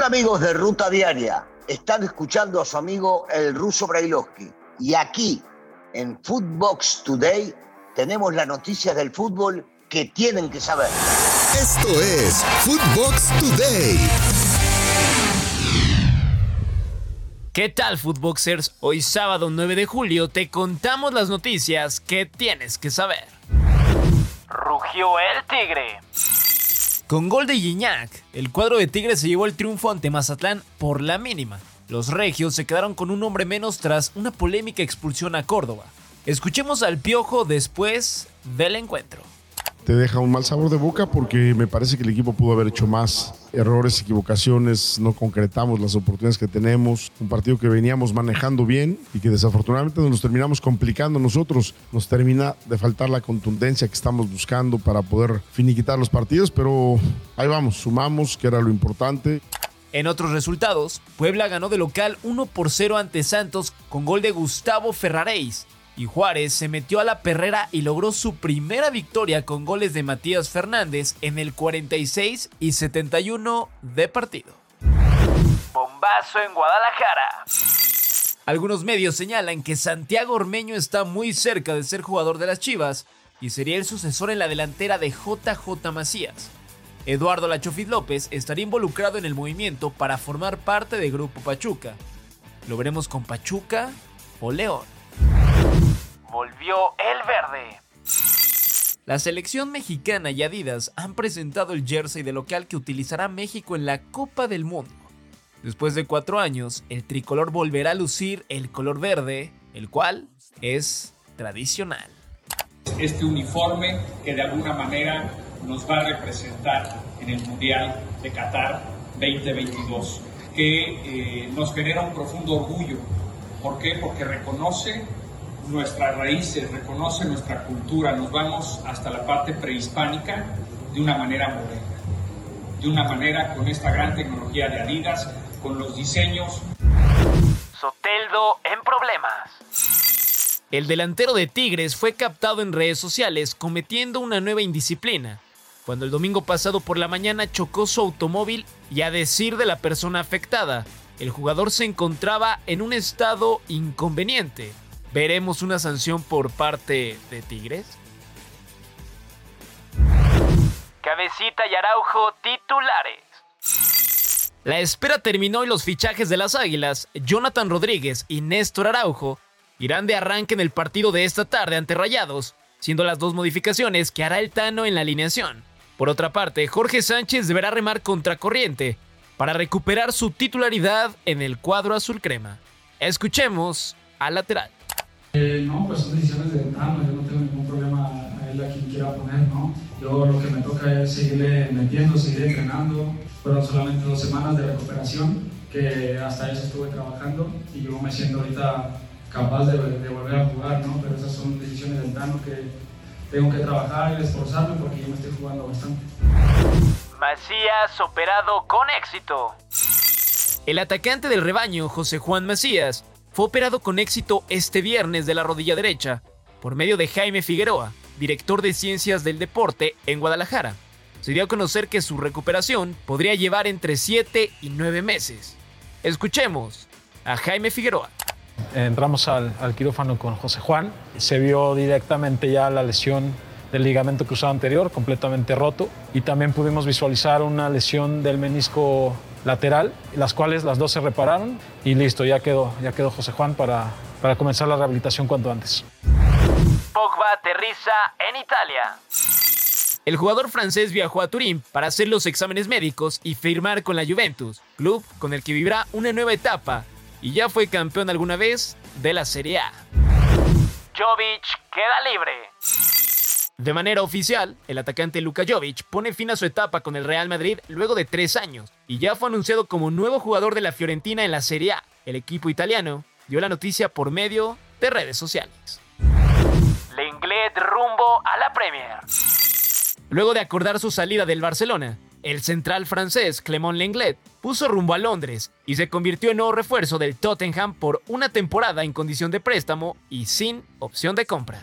Hola amigos de Ruta Diaria, están escuchando a su amigo el ruso Brailovsky y aquí en Footbox Today tenemos las noticias del fútbol que tienen que saber. Esto es Footbox Today. ¿Qué tal, Footboxers? Hoy sábado 9 de julio te contamos las noticias que tienes que saber. Rugió el Tigre. Con gol de Gignac, el cuadro de Tigre se llevó el triunfo ante Mazatlán por la mínima. Los regios se quedaron con un hombre menos tras una polémica expulsión a Córdoba. Escuchemos al Piojo después del encuentro te deja un mal sabor de boca porque me parece que el equipo pudo haber hecho más. Errores, equivocaciones, no concretamos las oportunidades que tenemos. Un partido que veníamos manejando bien y que desafortunadamente nos terminamos complicando nosotros. Nos termina de faltar la contundencia que estamos buscando para poder finiquitar los partidos, pero ahí vamos, sumamos, que era lo importante. En otros resultados, Puebla ganó de local 1 por 0 ante Santos con gol de Gustavo Ferraréis y Juárez se metió a la perrera y logró su primera victoria con goles de Matías Fernández en el 46 y 71 de partido. Bombazo en Guadalajara. Algunos medios señalan que Santiago Ormeño está muy cerca de ser jugador de las Chivas y sería el sucesor en la delantera de JJ Macías. Eduardo Lachofit López estaría involucrado en el movimiento para formar parte del Grupo Pachuca. Lo veremos con Pachuca o León volvió el verde. La selección mexicana y Adidas han presentado el jersey de local que utilizará México en la Copa del Mundo. Después de cuatro años, el tricolor volverá a lucir el color verde, el cual es tradicional. Este uniforme que de alguna manera nos va a representar en el Mundial de Qatar 2022, que eh, nos genera un profundo orgullo. ¿Por qué? Porque reconoce nuestras raíces, reconoce nuestra cultura, nos vamos hasta la parte prehispánica de una manera moderna, de una manera con esta gran tecnología de Adidas, con los diseños. Soteldo en problemas. El delantero de Tigres fue captado en redes sociales cometiendo una nueva indisciplina, cuando el domingo pasado por la mañana chocó su automóvil y a decir de la persona afectada, el jugador se encontraba en un estado inconveniente, ¿Veremos una sanción por parte de Tigres? Cabecita y Araujo titulares. La espera terminó y los fichajes de las Águilas, Jonathan Rodríguez y Néstor Araujo, irán de arranque en el partido de esta tarde ante Rayados, siendo las dos modificaciones que hará el Tano en la alineación. Por otra parte, Jorge Sánchez deberá remar contracorriente para recuperar su titularidad en el cuadro azul crema. Escuchemos al lateral. Eh, no, pues son decisiones de Tano, yo no tengo ningún problema a él a quien quiera poner, ¿no? Yo lo que me toca es seguirle metiendo, seguir entrenando. Fueron solamente dos semanas de recuperación, que hasta eso estuve trabajando y yo me siento ahorita capaz de, de volver a jugar, ¿no? Pero esas son decisiones del Tano que tengo que trabajar y esforzarme porque yo me estoy jugando bastante. Macías operado con éxito. El atacante del rebaño, José Juan Macías, fue operado con éxito este viernes de la rodilla derecha por medio de Jaime Figueroa, director de Ciencias del Deporte en Guadalajara. Se dio a conocer que su recuperación podría llevar entre 7 y 9 meses. Escuchemos a Jaime Figueroa. Entramos al, quirófano con José Juan. Se vio directamente ya la lesión del ligamento cruzado anterior, completamente roto. Y también pudimos visualizar una lesión del menisco lateral, las cuales las dos se repararon y listo, ya quedó, ya quedó José Juan para, para comenzar la rehabilitación cuanto antes. Pogba aterriza en Italia. El jugador francés viajó a Turín para hacer los exámenes médicos y firmar con la Juventus, club con el que vivirá una nueva etapa y ya fue campeón alguna vez de la Serie A. Jovic queda libre. De manera oficial, el atacante Luka Jovic pone fin a su etapa con el Real Madrid luego de tres años y ya fue anunciado como nuevo jugador de la Fiorentina en la Serie A. El equipo italiano dio la noticia por medio de redes sociales. Lenglet rumbo a la Premier. Luego de acordar su salida del Barcelona, el central francés Clément Lenglet puso rumbo a Londres y se convirtió en nuevo refuerzo del Tottenham por una temporada en condición de préstamo y sin opción de compra.